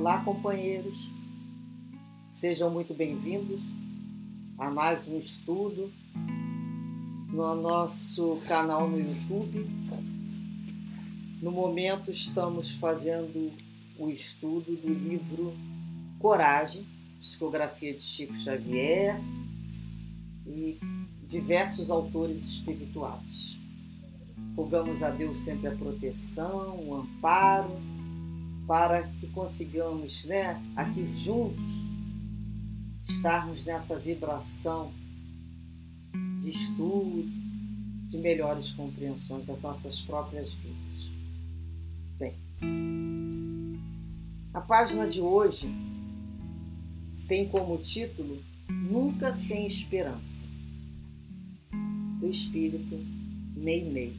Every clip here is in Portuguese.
Olá, companheiros. Sejam muito bem-vindos a mais um estudo no nosso canal no YouTube. No momento, estamos fazendo o estudo do livro Coragem, psicografia de Chico Xavier e diversos autores espirituais. Rogamos a Deus sempre a proteção, o amparo, para que consigamos, né, aqui juntos, estarmos nessa vibração de estudo, de melhores compreensões das nossas próprias vidas. Bem, a página de hoje tem como título Nunca Sem Esperança, do Espírito Meio-Meio.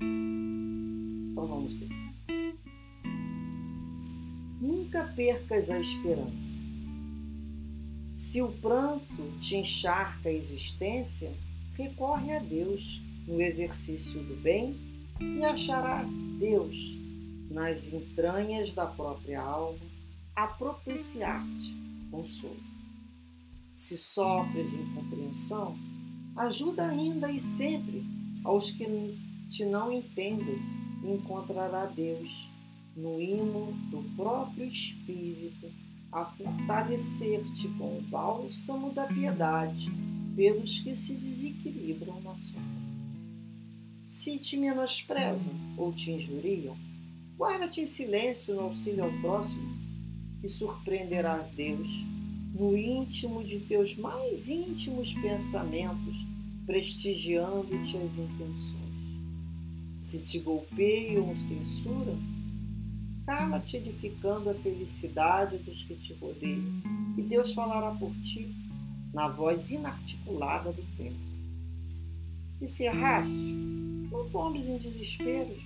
Então vamos ver. Nunca percas a esperança. Se o pranto te encharca a existência, recorre a Deus no exercício do bem e achará Deus nas entranhas da própria alma a propiciar-te consolo. Se sofres incompreensão, ajuda ainda e sempre aos que te não entendem, encontrará Deus no hino do próprio Espírito a fortalecer-te com o bálsamo da piedade pelos que se desequilibram na sombra. Se te menosprezam ou te injuriam, guarda-te em silêncio no auxílio ao próximo e surpreenderás Deus no íntimo de teus mais íntimos pensamentos, prestigiando-te as intenções. Se te golpeiam ou censuram, cala-te edificando a felicidade dos que te rodeiam, e Deus falará por ti na voz inarticulada do tempo. E se erraste, não tomes em desespero,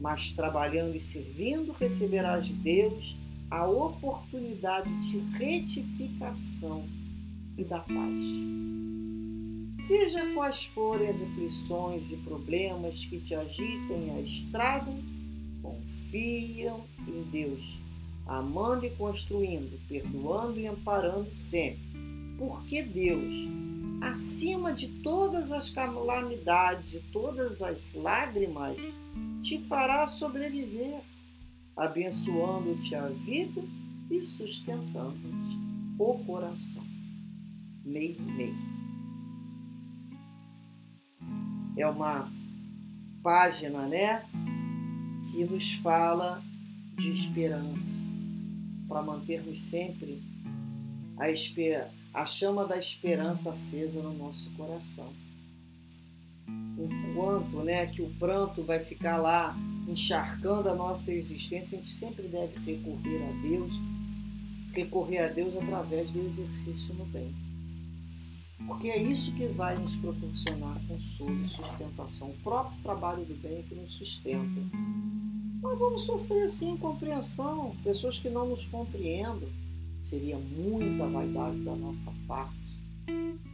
mas trabalhando e servindo, receberás de Deus a oportunidade de retificação e da paz. Seja quais forem as aflições e problemas que te agitem a estrada, confiam em Deus, amando e construindo, perdoando e amparando sempre. Porque Deus, acima de todas as calamidades e todas as lágrimas, te fará sobreviver, abençoando-te a vida e sustentando-te o coração. Meio, meio é uma página, né, que nos fala de esperança, para mantermos sempre a, esper a chama da esperança acesa no nosso coração. Enquanto né, que o pranto vai ficar lá encharcando a nossa existência, a gente sempre deve recorrer a Deus, recorrer a Deus através do exercício no bem. Porque é isso que vai nos proporcionar consolo e sustentação. O próprio trabalho do bem é que nos sustenta. Nós vamos sofrer sim compreensão, pessoas que não nos compreendem. Seria muita vaidade da nossa parte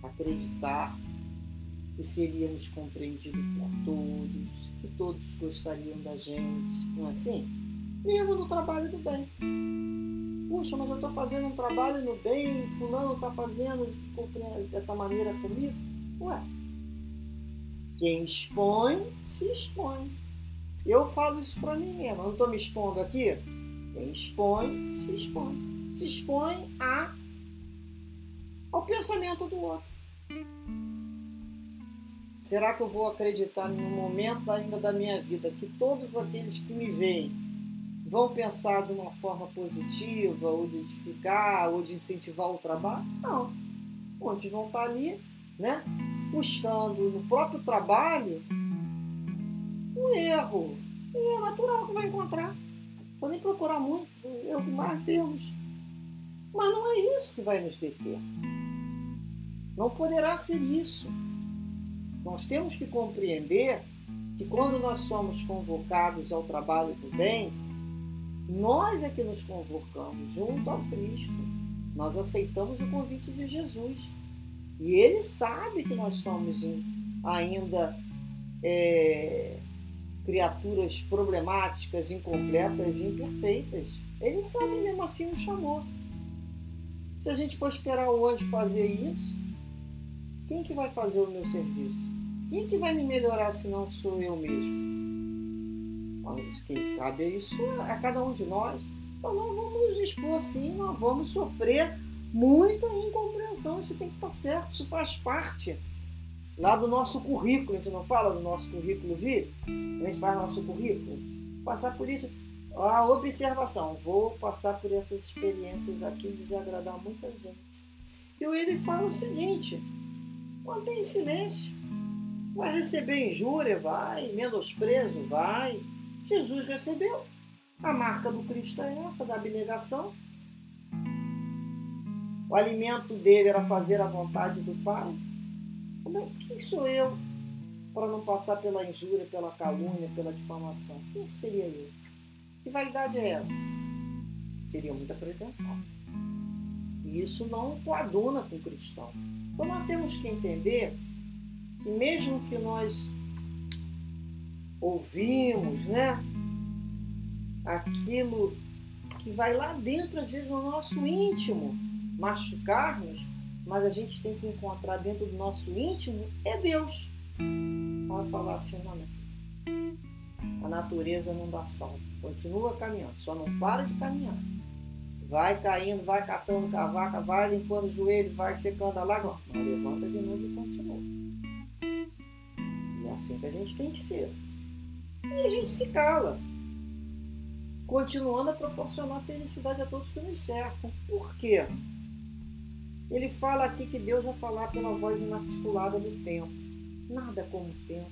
acreditar que seríamos compreendidos por todos, que todos gostariam da gente, não é assim? Mesmo no trabalho do bem. Puxa, mas eu estou fazendo um trabalho no bem, fulano está fazendo dessa maneira comigo. Ué, quem expõe, se expõe. Eu falo isso para mim mesmo, eu não estou me expondo aqui. Quem expõe, se expõe. Se expõe a, ao pensamento do outro. Será que eu vou acreditar no momento ainda da minha vida que todos aqueles que me veem vão pensar de uma forma positiva, ou de edificar, ou de incentivar o trabalho? Não. Onde vão estar ali, né? Buscando no próprio trabalho um erro. E é natural que vai encontrar. Podem procurar muito, é que mais temos. Mas não é isso que vai nos deter. Não poderá ser isso. Nós temos que compreender que quando nós somos convocados ao trabalho do bem, nós é que nos convocamos junto ao Cristo. Nós aceitamos o convite de Jesus. E Ele sabe que nós somos ainda é, criaturas problemáticas, incompletas, imperfeitas. Ele sabe mesmo assim nos chamou. Se a gente for esperar hoje fazer isso, quem que vai fazer o meu serviço? Quem que vai me melhorar se não sou eu mesmo? Quem cabe isso é cada um de nós. Então nós vamos expor sim, nós vamos sofrer muita incompreensão. Isso tem que estar certo, isso faz parte lá do nosso currículo. A gente não fala do nosso currículo vi? A gente faz nosso currículo. Passar por isso. A observação. Vou passar por essas experiências aqui desagradar muita gente. E ele fala o seguinte: mantém silêncio. Vai receber injúria? Vai. Menosprezo? Vai. Jesus recebeu. A marca do Cristo é essa, da abnegação. O alimento dele era fazer a vontade do Pai. Como é, quem sou eu para não passar pela injúria, pela calúnia, pela difamação? Quem seria eu? Que vaidade é essa? Seria muita pretensão. E isso não coaduna com o cristão. Então nós temos que entender que mesmo que nós ouvimos, né? aquilo que vai lá dentro, às vezes, no nosso íntimo, machucar-nos, mas a gente tem que encontrar dentro do nosso íntimo é Deus. Vai falar assim, não, minha filha, a natureza não dá salto. Continua caminhando, só não para de caminhar. Vai caindo, vai catando cavaca, vai limpando o joelho, vai secando a lágrima, mas levanta de novo e continua. E é assim que a gente tem que ser. E a gente se cala continuando a proporcionar felicidade a todos que nos cercam. Por quê? Ele fala aqui que Deus vai falar pela voz inarticulada do tempo. Nada como o tempo.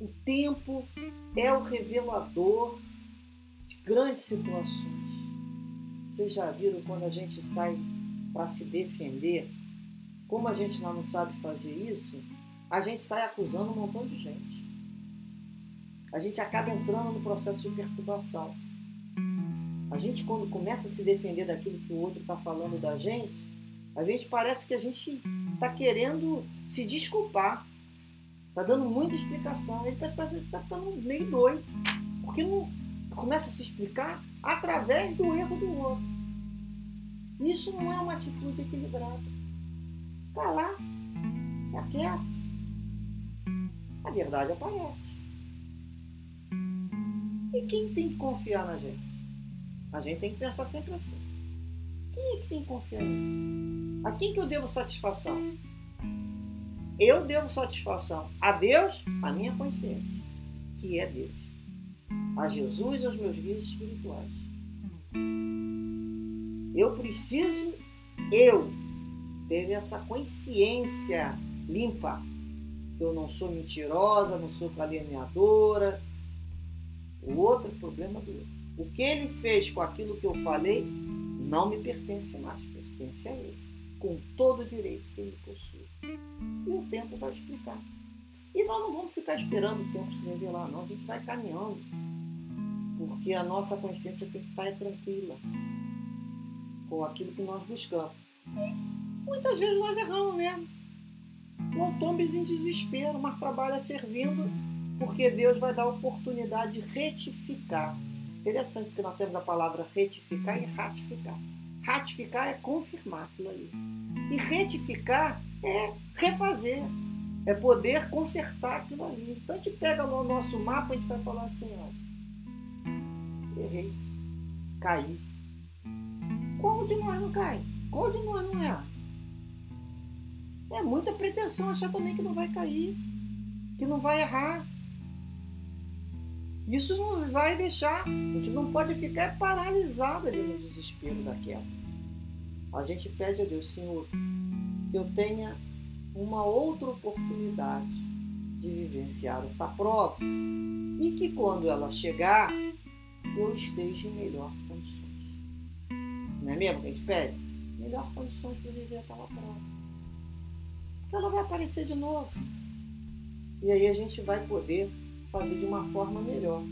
O tempo é o revelador de grandes situações. Vocês já viram quando a gente sai para se defender? Como a gente não sabe fazer isso, a gente sai acusando um montão de gente a gente acaba entrando no processo de perturbação. A gente, quando começa a se defender daquilo que o outro está falando da gente, a gente parece que a gente está querendo se desculpar, está dando muita explicação. Ele parece que está ficando meio doido, porque não começa a se explicar através do erro do outro. Isso não é uma atitude equilibrada. Está lá, está quieto. A verdade aparece. E quem tem que confiar na gente? A gente tem que pensar sempre assim. Quem é que tem que confiar em mim? A quem que eu devo satisfação? Eu devo satisfação a Deus, a minha consciência, que é Deus. A Jesus e aos meus guias espirituais. Eu preciso, eu, ter essa consciência limpa. Eu não sou mentirosa, não sou caluniadora, o outro é problema do outro. O que ele fez com aquilo que eu falei não me pertence mais, pertence a ele, com todo o direito que ele possui. E o tempo vai explicar. E nós não vamos ficar esperando o tempo se revelar, não. A gente vai caminhando. Porque a nossa consciência tem que estar tranquila com aquilo que nós buscamos. E muitas vezes nós erramos mesmo. Não tombes em desespero, mas trabalha servindo porque Deus vai dar a oportunidade de retificar. Interessante que nós temos a palavra retificar e ratificar. Ratificar é confirmar aquilo ali. E retificar é refazer, é poder consertar aquilo ali. Então a gente pega no nosso mapa e a gente vai falar assim, ó, errei, caí. Qual de nós não cai? Qual de nós não é? É muita pretensão achar também que não vai cair, que não vai errar. Isso não vai deixar, a gente não pode ficar paralisado ali no desespero da queda. A gente pede a Deus, Senhor, que eu tenha uma outra oportunidade de vivenciar essa prova e que quando ela chegar, eu esteja em melhor condições. Não é mesmo que a gente pede? Melhor condições para viver aquela prova. Porque ela vai aparecer de novo. E aí a gente vai poder fazer de uma forma melhor.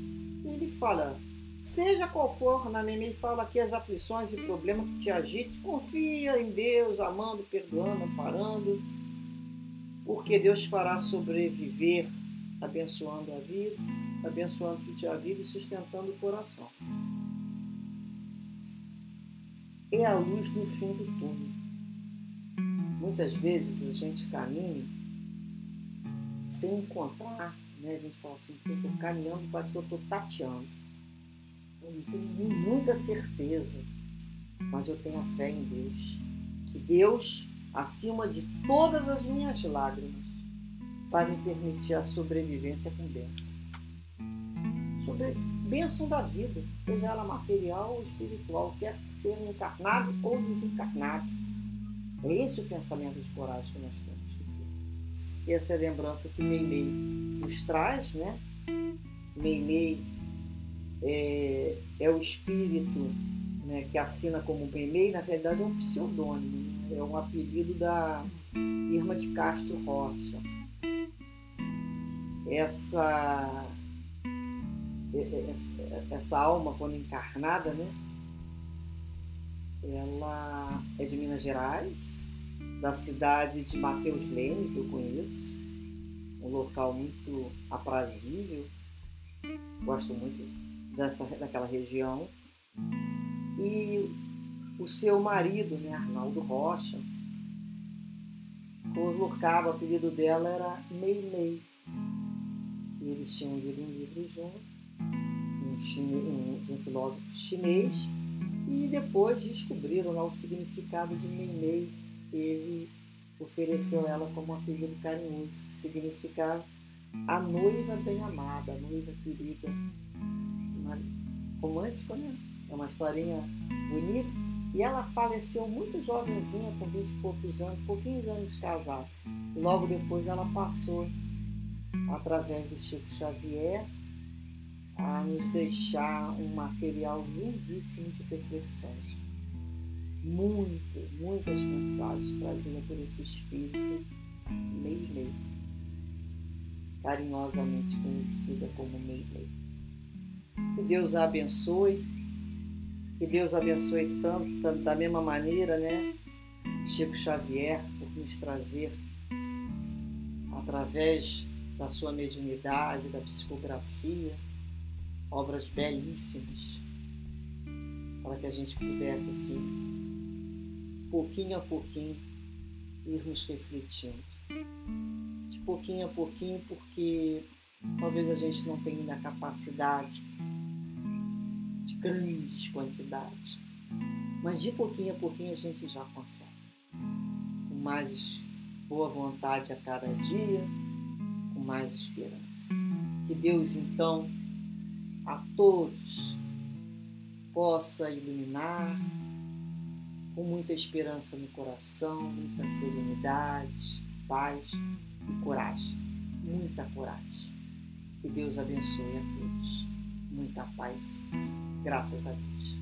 E ele fala, seja qual for, na Meme ele fala aqui as aflições e problemas que te agitem, confia em Deus, amando, perdoando, parando, porque Deus fará sobreviver, abençoando a vida, abençoando a vida e sustentando o coração. é a luz no fim do túnel. Muitas vezes a gente caminha sem encontrar, né? a gente fala assim, estou caminhando, parece que eu estou tateando. Eu não tenho muita certeza, mas eu tenho a fé em Deus. Que Deus, acima de todas as minhas lágrimas, vai me permitir a sobrevivência com bênção. Sobre bênção da vida, seja ela material ou espiritual, quer ser encarnado ou desencarnado. É esse o pensamento de coragem que nós temos. E essa é a lembrança que Meimei nos traz, né? Meimei é, é o espírito né, que assina como Meimei, na verdade é um pseudônimo, né? é um apelido da Irma de Castro Rocha. Essa é, é, é, essa alma, quando encarnada, né? Ela é de Minas Gerais, da cidade de Mateus Leme, que eu conheço. Um local muito aprazível. Gosto muito dessa, daquela região. E o seu marido, né, Arnaldo Rocha, colocava, o apelido dela era Mei Mei. E eles tinham lido um livro juntos um, um, um filósofo chinês, e depois descobriram lá o significado de Meimei. Ele ofereceu ela como um apelido carinhoso, que significa a noiva bem amada, a noiva querida. Uma, romântico, né? É uma historinha bonita. E ela faleceu muito jovenzinha, com 20 e poucos anos, pouquinhos anos de casada. Logo depois ela passou, através do Chico Xavier, a nos deixar um material lindíssimo de reflexões. Muitas, muitas mensagens trazidas por esse espírito Meilei, carinhosamente conhecida como Meilei. Que Deus a abençoe, que Deus abençoe tanto, tanto da mesma maneira, né? Chico Xavier, por nos trazer através da sua mediunidade, da psicografia, obras belíssimas, para que a gente pudesse, assim, pouquinho a pouquinho, irmos refletindo. De pouquinho a pouquinho, porque talvez a gente não tenha ainda a capacidade de grandes quantidades, mas de pouquinho a pouquinho a gente já consegue. Com mais boa vontade a cada dia, com mais esperança. Que Deus, então, a todos possa iluminar com muita esperança no coração, muita serenidade, paz e coragem. Muita coragem. Que Deus abençoe a todos. Muita paz. Graças a Deus.